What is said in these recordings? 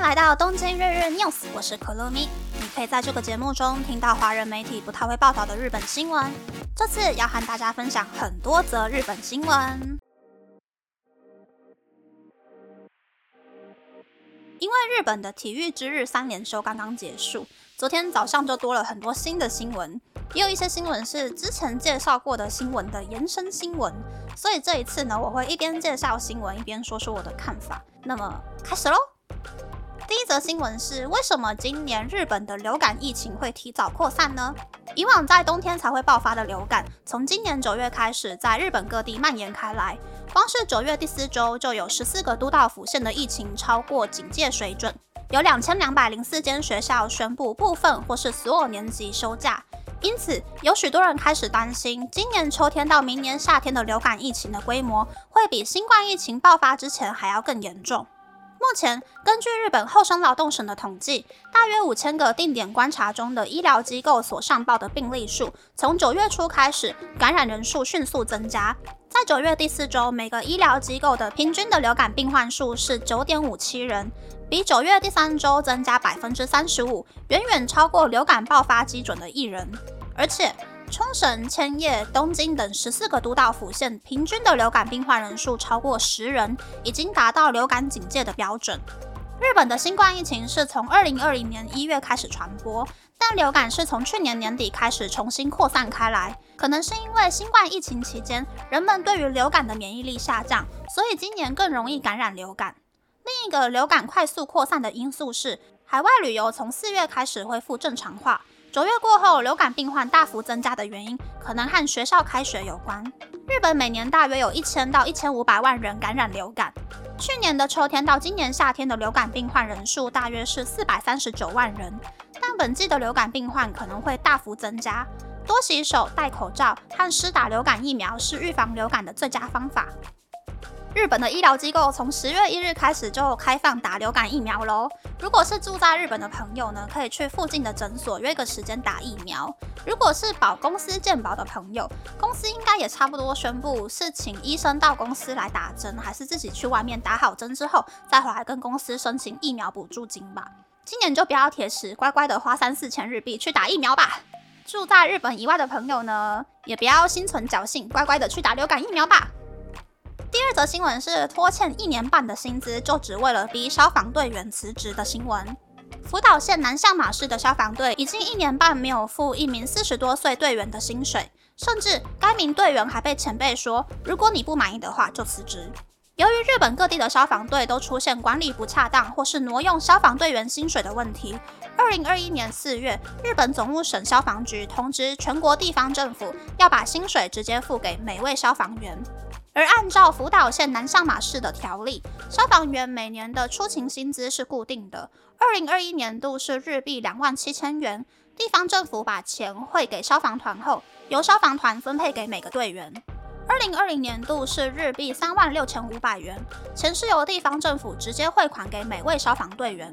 迎来到东京日日 news，我是可乐咪。你可以在这个节目中听到华人媒体不太会报道的日本新闻。这次要和大家分享很多则日本新闻。因为日本的体育之日三连休刚刚结束，昨天早上就多了很多新的新闻，也有一些新闻是之前介绍过的新闻的延伸新闻。所以这一次呢，我会一边介绍新闻，一边说出我的看法。那么开始喽。第一则新闻是：为什么今年日本的流感疫情会提早扩散呢？以往在冬天才会爆发的流感，从今年九月开始，在日本各地蔓延开来。光是九月第四周，就有十四个都道府县的疫情超过警戒水准，有两千两百零四间学校宣布部分或是所有年级休假。因此，有许多人开始担心，今年秋天到明年夏天的流感疫情的规模，会比新冠疫情爆发之前还要更严重。目前，根据日本厚生劳动省的统计，大约五千个定点观察中的医疗机构所上报的病例数，从九月初开始，感染人数迅速增加。在九月第四周，每个医疗机构的平均的流感病患数是九点五七人，比九月第三周增加百分之三十五，远远超过流感爆发基准的一人，而且。冲绳、千叶、东京等十四个都道府县平均的流感病患人数超过十人，已经达到流感警戒的标准。日本的新冠疫情是从二零二零年一月开始传播，但流感是从去年年底开始重新扩散开来。可能是因为新冠疫情期间人们对于流感的免疫力下降，所以今年更容易感染流感。另一个流感快速扩散的因素是，海外旅游从四月开始恢复正常化。九月过后，流感病患大幅增加的原因，可能和学校开学有关。日本每年大约有一千到一千五百万人感染流感。去年的秋天到今年夏天的流感病患人数大约是四百三十九万人，但本季的流感病患可能会大幅增加。多洗手、戴口罩和施打流感疫苗是预防流感的最佳方法。日本的医疗机构从十月一日开始就开放打流感疫苗喽。如果是住在日本的朋友呢，可以去附近的诊所约个时间打疫苗。如果是保公司健保的朋友，公司应该也差不多宣布是请医生到公司来打针，还是自己去外面打好针之后再回来跟公司申请疫苗补助金吧。今年就不要铁石，乖乖的花三四千日币去打疫苗吧。住在日本以外的朋友呢，也不要心存侥幸，乖乖的去打流感疫苗吧。第二则新闻是拖欠一年半的薪资，就只为了逼消防队员辞职的新闻。福岛县南相马市的消防队已经一年半没有付一名四十多岁队员的薪水，甚至该名队员还被前辈说，如果你不满意的话就辞职。由于日本各地的消防队都出现管理不恰当或是挪用消防队员薪水的问题，二零二一年四月，日本总务省消防局通知全国地方政府要把薪水直接付给每位消防员。而按照福岛县南上马市的条例，消防员每年的出勤薪资是固定的。二零二一年度是日币两万七千元，地方政府把钱汇给消防团后，由消防团分配给每个队员。二零二零年度是日币三万六千五百元，钱是由地方政府直接汇款给每位消防队员。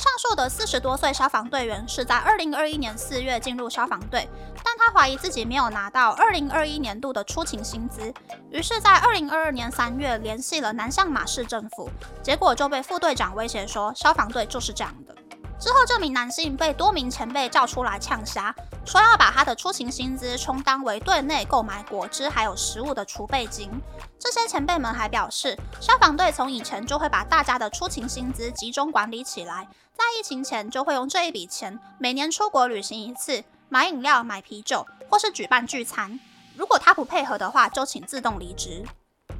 上述的四十多岁消防队员是在二零二一年四月进入消防队，但他怀疑自己没有拿到二零二一年度的出勤薪资，于是，在二零二二年三月联系了南向马市政府，结果就被副队长威胁说，消防队就是这样的。之后，这名男性被多名前辈叫出来呛瞎，说要把他的出勤薪资充当为队内购买果汁还有食物的储备金。这些前辈们还表示，消防队从以前就会把大家的出勤薪资集中管理起来，在疫情前就会用这一笔钱每年出国旅行一次，买饮料、买啤酒，或是举办聚餐。如果他不配合的话，就请自动离职。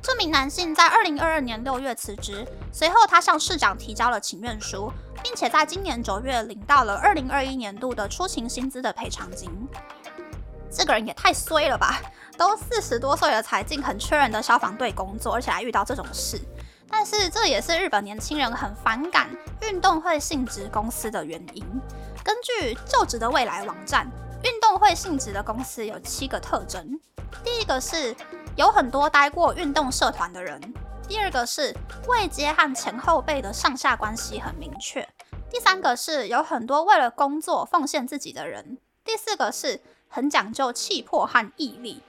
这名男性在二零二二年六月辞职，随后他向市长提交了请愿书，并且在今年九月领到了二零二一年度的出勤薪资的赔偿金。这个人也太衰了吧！都四十多岁了才进很缺人的消防队工作，而且还遇到这种事。但是这也是日本年轻人很反感运动会性质公司的原因。根据就职的未来网站，运动会性质的公司有七个特征。第一个是。有很多待过运动社团的人。第二个是位阶和前后辈的上下关系很明确。第三个是有很多为了工作奉献自己的人。第四个是很讲究气魄和毅力。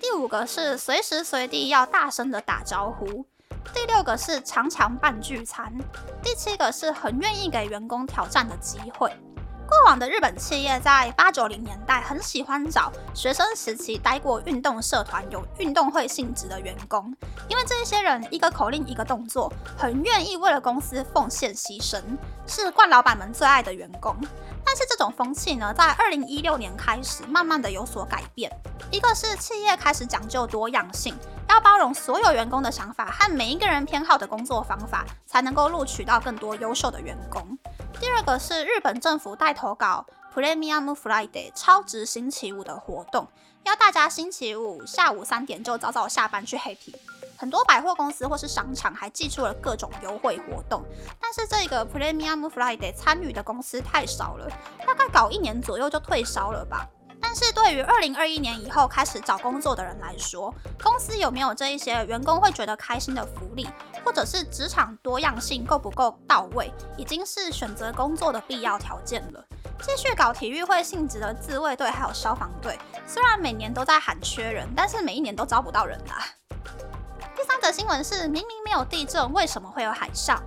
第五个是随时随地要大声的打招呼。第六个是常常办聚餐，第七个是很愿意给员工挑战的机会。往的日本企业在八九零年代很喜欢找学生时期待过运动社团、有运动会性质的员工，因为这些人一个口令一个动作，很愿意为了公司奉献牺牲，是冠老板们最爱的员工。但是这种风气呢，在二零一六年开始慢慢的有所改变。一个是企业开始讲究多样性，要包容所有员工的想法和每一个人偏好的工作方法，才能够录取到更多优秀的员工。第二个是日本政府带头搞 Premium Friday 超值星期五的活动，要大家星期五下午三点就早早下班去 happy。很多百货公司或是商场还寄出了各种优惠活动，但是这个 Premium Friday 参与的公司太少了，大概搞一年左右就退烧了吧。但是对于二零二一年以后开始找工作的人来说，公司有没有这一些员工会觉得开心的福利，或者是职场多样性够不够到位，已经是选择工作的必要条件了。继续搞体育会性质的自卫队还有消防队，虽然每年都在喊缺人，但是每一年都招不到人啦。的新闻是，明明没有地震，为什么会有海啸？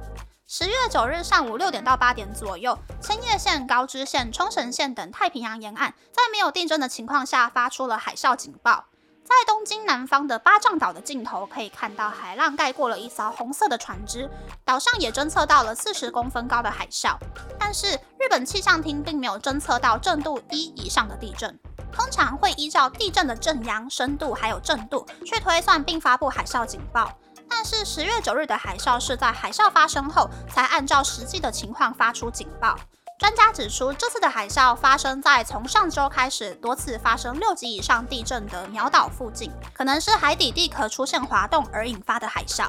十月九日上午六点到八点左右，千叶县、高知县、冲绳县等太平洋沿岸，在没有地震的情况下，发出了海啸警报。在东京南方的八丈岛的尽头，可以看到海浪盖过了一艘红色的船只，岛上也侦测到了四十公分高的海啸。但是日本气象厅并没有侦测到震度一以上的地震。通常会依照地震的震央、深度还有震度去推算并发布海啸警报。但是十月九日的海啸是在海啸发生后才按照实际的情况发出警报。专家指出，这次的海啸发生在从上周开始多次发生六级以上地震的鸟岛附近，可能是海底地壳出现滑动而引发的海啸。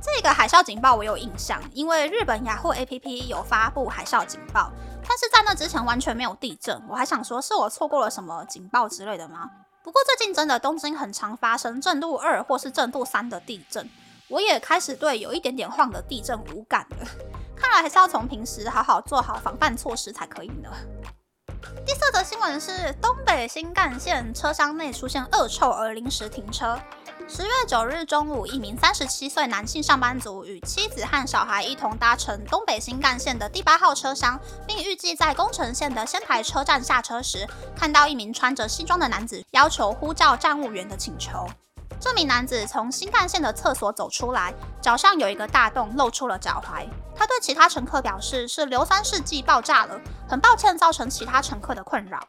这个海啸警报我有印象，因为日本雅虎 APP 有发布海啸警报，但是在那之前完全没有地震，我还想说是我错过了什么警报之类的吗？不过最近真的东京很常发生震度二或是震度三的地震，我也开始对有一点点晃的地震无感了。看来还是要从平时好好做好防范措施才可以呢。第四则新闻是东北新干线车厢内出现恶臭而临时停车。十月九日中午，一名三十七岁男性上班族与妻子和小孩一同搭乘东北新干线的第八号车厢，并预计在宫城县的仙台车站下车时，看到一名穿着西装的男子要求呼叫站务员的请求。这名男子从新干线的厕所走出来，脚上有一个大洞，露出了脚踝。他对其他乘客表示是硫酸试剂爆炸了，很抱歉造成其他乘客的困扰。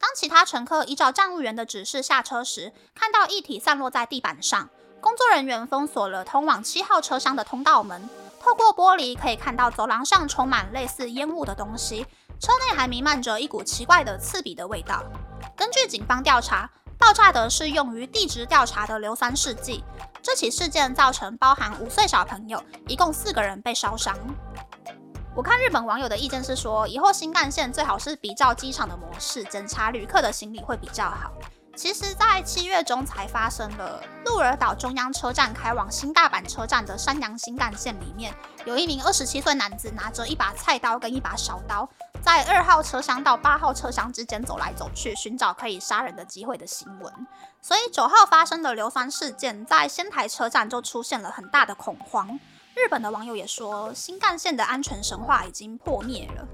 当其他乘客依照站务员的指示下车时，看到液体散落在地板上。工作人员封锁了通往七号车厢的通道门，透过玻璃可以看到走廊上充满类似烟雾的东西，车内还弥漫着一股奇怪的刺鼻的味道。根据警方调查，爆炸的是用于地质调查的硫酸试剂。这起事件造成包含五岁小朋友，一共四个人被烧伤。我看日本网友的意见是说，以后新干线最好是比照机场的模式检查旅客的行李会比较好。其实，在七月中才发生了鹿儿岛中央车站开往新大阪车站的山阳新干线里面，有一名二十七岁男子拿着一把菜刀跟一把小刀，在二号车厢到八号车厢之间走来走去，寻找可以杀人的机会的新闻。所以九号发生的硫酸事件，在仙台车站就出现了很大的恐慌。日本的网友也说，新干线的安全神话已经破灭了。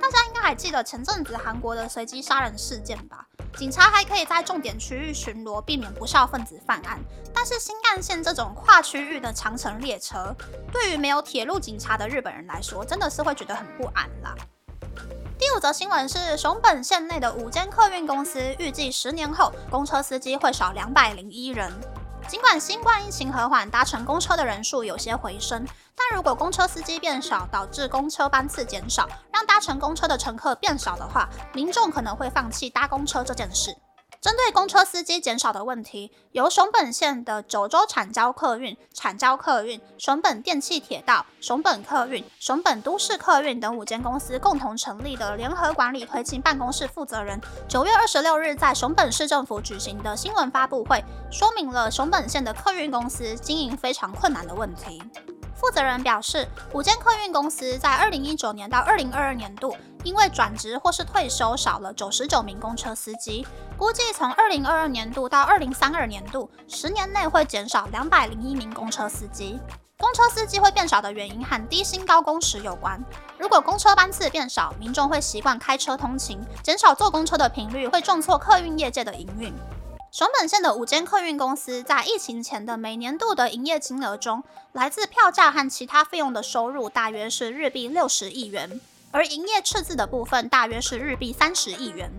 大家应该还记得前阵子韩国的随机杀人事件吧？警察还可以在重点区域巡逻，避免不孝分子犯案。但是新干线这种跨区域的长程列车，对于没有铁路警察的日本人来说，真的是会觉得很不安啦。第五则新闻是，熊本县内的五间客运公司预计十年后，公车司机会少两百零一人。尽管新冠疫情和缓，搭乘公车的人数有些回升，但如果公车司机变少，导致公车班次减少，让搭乘公车的乘客变少的话，民众可能会放弃搭公车这件事。针对公车司机减少的问题，由熊本县的九州产交客运、产交客运、熊本电气铁道、熊本客运、熊本都市客运等五间公司共同成立的联合管理推进办公室负责人，九月二十六日在熊本市政府举行的新闻发布会，说明了熊本县的客运公司经营非常困难的问题。负责人表示，五间客运公司在二零一九年到二零二二年度。因为转职或是退休少了九十九名公车司机，估计从二零二二年度到二零三二年度，十年内会减少两百零一名公车司机。公车司机会变少的原因和低薪高工时有关。如果公车班次变少，民众会习惯开车通勤，减少坐公车的频率，会重挫客运业界的营运。熊本县的五间客运公司在疫情前的每年度的营业金额中，来自票价和其他费用的收入大约是日币六十亿元，而营业赤字的部分大约是日币三十亿元。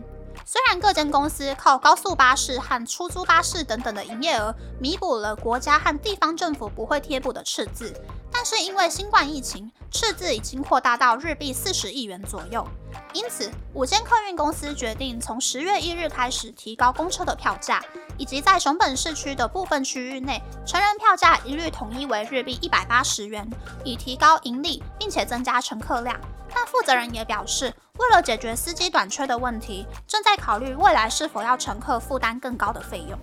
虽然各间公司靠高速巴士和出租巴士等等的营业额弥补了国家和地方政府不会贴补的赤字，但是因为新冠疫情，赤字已经扩大到日币四十亿元左右。因此，五间客运公司决定从十月一日开始提高公车的票价，以及在熊本市区的部分区域内，成人票价一律统一为日币一百八十元，以提高盈利，并且增加乘客量。但负责人也表示，为了解决司机短缺的问题，正在考虑未来是否要乘客负担更高的费用。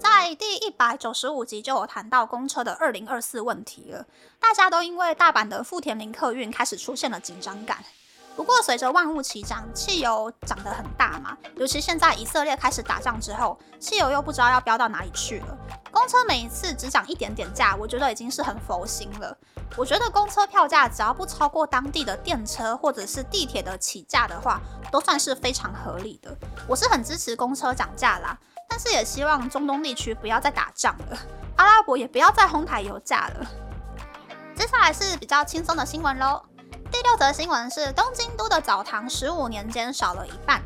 在第一百九十五集就有谈到公车的二零二四问题了，大家都因为大阪的富田林客运开始出现了紧张感。不过随着万物齐涨，汽油涨得很大嘛，尤其现在以色列开始打仗之后，汽油又不知道要飙到哪里去了。公车每一次只涨一点点价，我觉得已经是很佛心了。我觉得公车票价只要不超过当地的电车或者是地铁的起价的话，都算是非常合理的。我是很支持公车涨价啦，但是也希望中东地区不要再打仗了，阿拉伯也不要再哄抬油价了。接下来是比较轻松的新闻喽。第六则新闻是东京都的澡堂十五年间少了一半。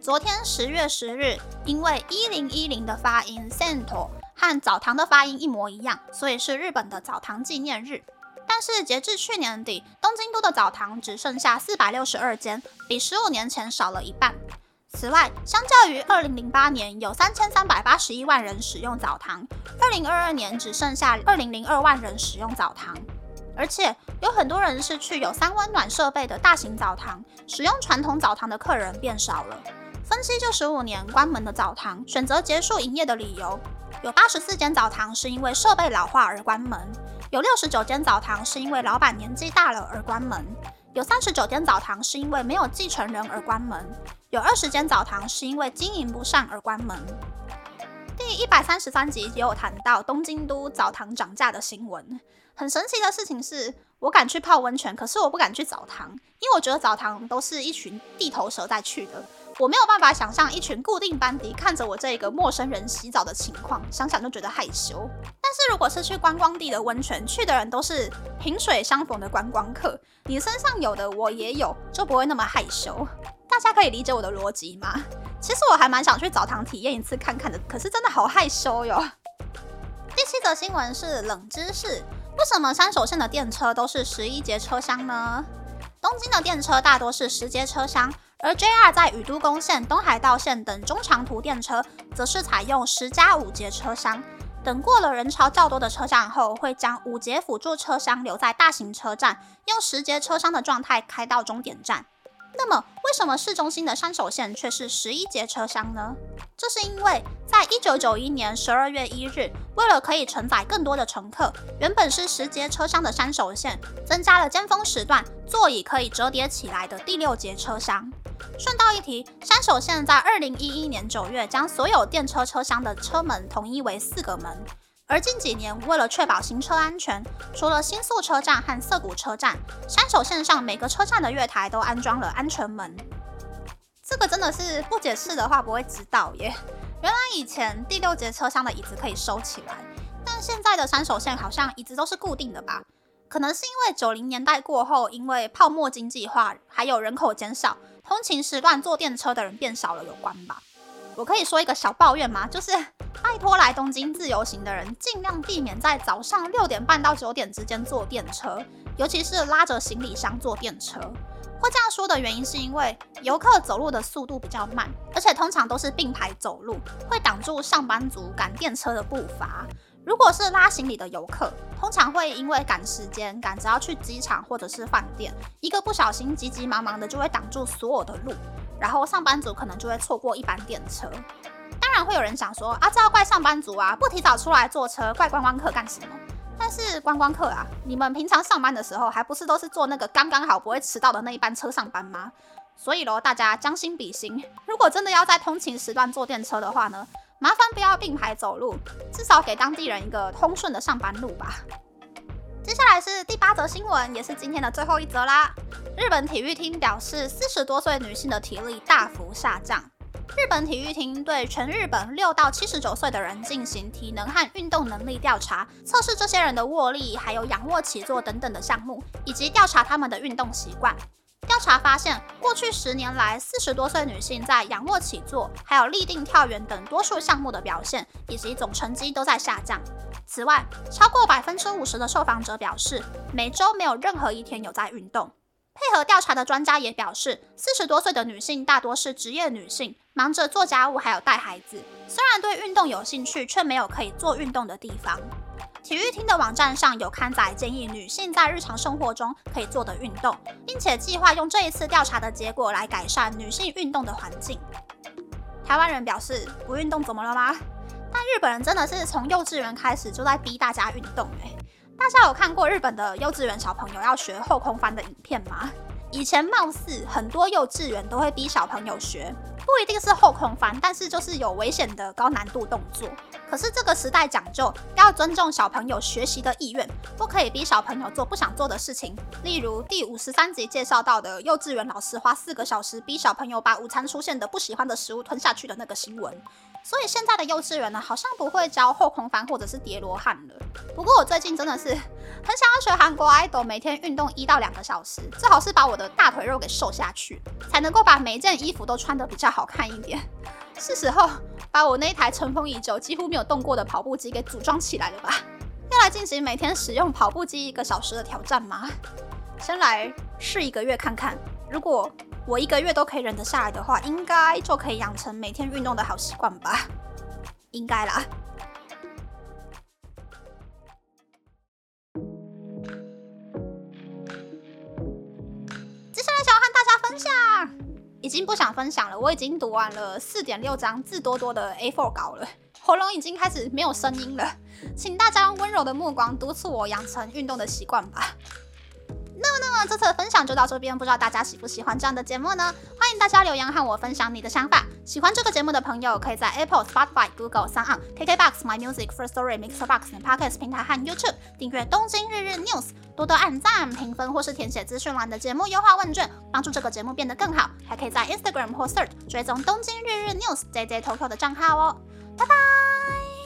昨天十月十日，因为一零一零的发音 Sento 和澡堂的发音一模一样，所以是日本的澡堂纪念日。但是截至去年底，东京都的澡堂只剩下四百六十二间，比十五年前少了一半。此外，相较于二零零八年有三千三百八十一万人使用澡堂，二零二二年只剩下二零零二万人使用澡堂。而且有很多人是去有三温暖设备的大型澡堂，使用传统澡堂的客人变少了。分析这十五年关门的澡堂选择结束营业的理由，有八十四间澡堂是因为设备老化而关门，有六十九间澡堂是因为老板年纪大了而关门，有三十九间澡堂是因为没有继承人而关门，有二十间澡堂是因为经营不善而关门。第一百三十三集也有谈到东京都澡堂涨价的新闻。很神奇的事情是，我敢去泡温泉，可是我不敢去澡堂，因为我觉得澡堂都是一群地头蛇在去的，我没有办法想象一群固定班底看着我这个陌生人洗澡的情况，想想就觉得害羞。但是如果是去观光地的温泉，去的人都是萍水相逢的观光客，你身上有的我也有，就不会那么害羞。大家可以理解我的逻辑吗？其实我还蛮想去澡堂体验一次看看的，可是真的好害羞哟。第七则新闻是冷知识。为什么山手线的电车都是十一节车厢呢？东京的电车大多是十节车厢，而 JR 在宇都宫线、东海道线等中长途电车则是采用十加五节车厢。等过了人潮较多的车站后，会将五节辅助车厢留在大型车站，用十节车厢的状态开到终点站。那么，为什么市中心的山手线却是十一节车厢呢？这是因为，在一九九一年十二月一日，为了可以承载更多的乘客，原本是十节车厢的山手线增加了尖峰时段座椅可以折叠起来的第六节车厢。顺道一提，山手线在二零一一年九月将所有电车车厢的车门统一为四个门。而近几年，为了确保行车安全，除了新宿车站和涩谷车站，山手线上每个车站的月台都安装了安全门。这个真的是不解释的话不会知道耶。原来以前第六节车厢的椅子可以收起来，但现在的山手线好像椅子都是固定的吧？可能是因为九零年代过后，因为泡沫经济化，还有人口减少，通勤时段坐电车的人变少了有关吧？我可以说一个小抱怨吗？就是拜托来东京自由行的人，尽量避免在早上六点半到九点之间坐电车，尤其是拉着行李箱坐电车。会这样说的原因是因为游客走路的速度比较慢，而且通常都是并排走路，会挡住上班族赶电车的步伐。如果是拉行李的游客，通常会因为赶时间，赶着要去机场或者是饭店，一个不小心急急忙忙的就会挡住所有的路。然后上班族可能就会错过一班电车。当然会有人想说啊，这要怪上班族啊，不提早出来坐车，怪观光客干什么？但是观光客啊，你们平常上班的时候，还不是都是坐那个刚刚好不会迟到的那一班车上班吗？所以喽，大家将心比心，如果真的要在通勤时段坐电车的话呢，麻烦不要并排走路，至少给当地人一个通顺的上班路吧。接下来是第八则新闻，也是今天的最后一则啦。日本体育厅表示，四十多岁女性的体力大幅下降。日本体育厅对全日本六到七十九岁的人进行体能和运动能力调查，测试这些人的握力、还有仰卧起坐等等的项目，以及调查他们的运动习惯。调查发现，过去十年来，四十多岁女性在仰卧起坐、还有立定跳远等多数项目的表现以及总成绩都在下降。此外，超过百分之五十的受访者表示，每周没有任何一天有在运动。配合调查的专家也表示，四十多岁的女性大多是职业女性，忙着做家务还有带孩子，虽然对运动有兴趣，却没有可以做运动的地方。体育厅的网站上有刊载建议女性在日常生活中可以做的运动，并且计划用这一次调查的结果来改善女性运动的环境。台湾人表示不运动怎么了吗？但日本人真的是从幼稚园开始就在逼大家运动诶。大家有看过日本的幼稚园小朋友要学后空翻的影片吗？以前貌似很多幼稚园都会逼小朋友学，不一定是后空翻，但是就是有危险的高难度动作。可是这个时代讲究要尊重小朋友学习的意愿，不可以逼小朋友做不想做的事情。例如第五十三集介绍到的幼稚园老师花四个小时逼小朋友把午餐出现的不喜欢的食物吞下去的那个新闻。所以现在的幼稚园呢，好像不会教后空翻或者是叠罗汉了。不过我最近真的是很想要学韩国 idol，每天运动一到两个小时，最好是把我的大腿肉给瘦下去，才能够把每一件衣服都穿得比较好看一点。是时候把我那一台尘封已久、几乎没有动过的跑步机给组装起来了吧？要来进行每天使用跑步机一个小时的挑战吗？先来试一个月看看，如果。我一个月都可以忍得下来的话，应该就可以养成每天运动的好习惯吧？应该啦。接下来想要和大家分享，已经不想分享了。我已经读完了四点六章字多多的 A4 稿了，喉咙已经开始没有声音了，请大家用温柔的目光督促我养成运动的习惯吧。那么，那么这次的分享就到这边，不知道大家喜不喜欢这样的节目呢？欢迎大家留言和我分享你的想法。喜欢这个节目的朋友，可以在 Apple、Spotify、Google、s o n KKBox、My Music、First Story、Mixbox Podcast 平台和 YouTube 订阅《东京日日 News》，多多按赞、评分或是填写资讯栏的节目优化问卷，帮助这个节目变得更好。还可以在 Instagram 或 Search 追踪《东京日日 News》JJ Tokyo 的账号哦。拜拜。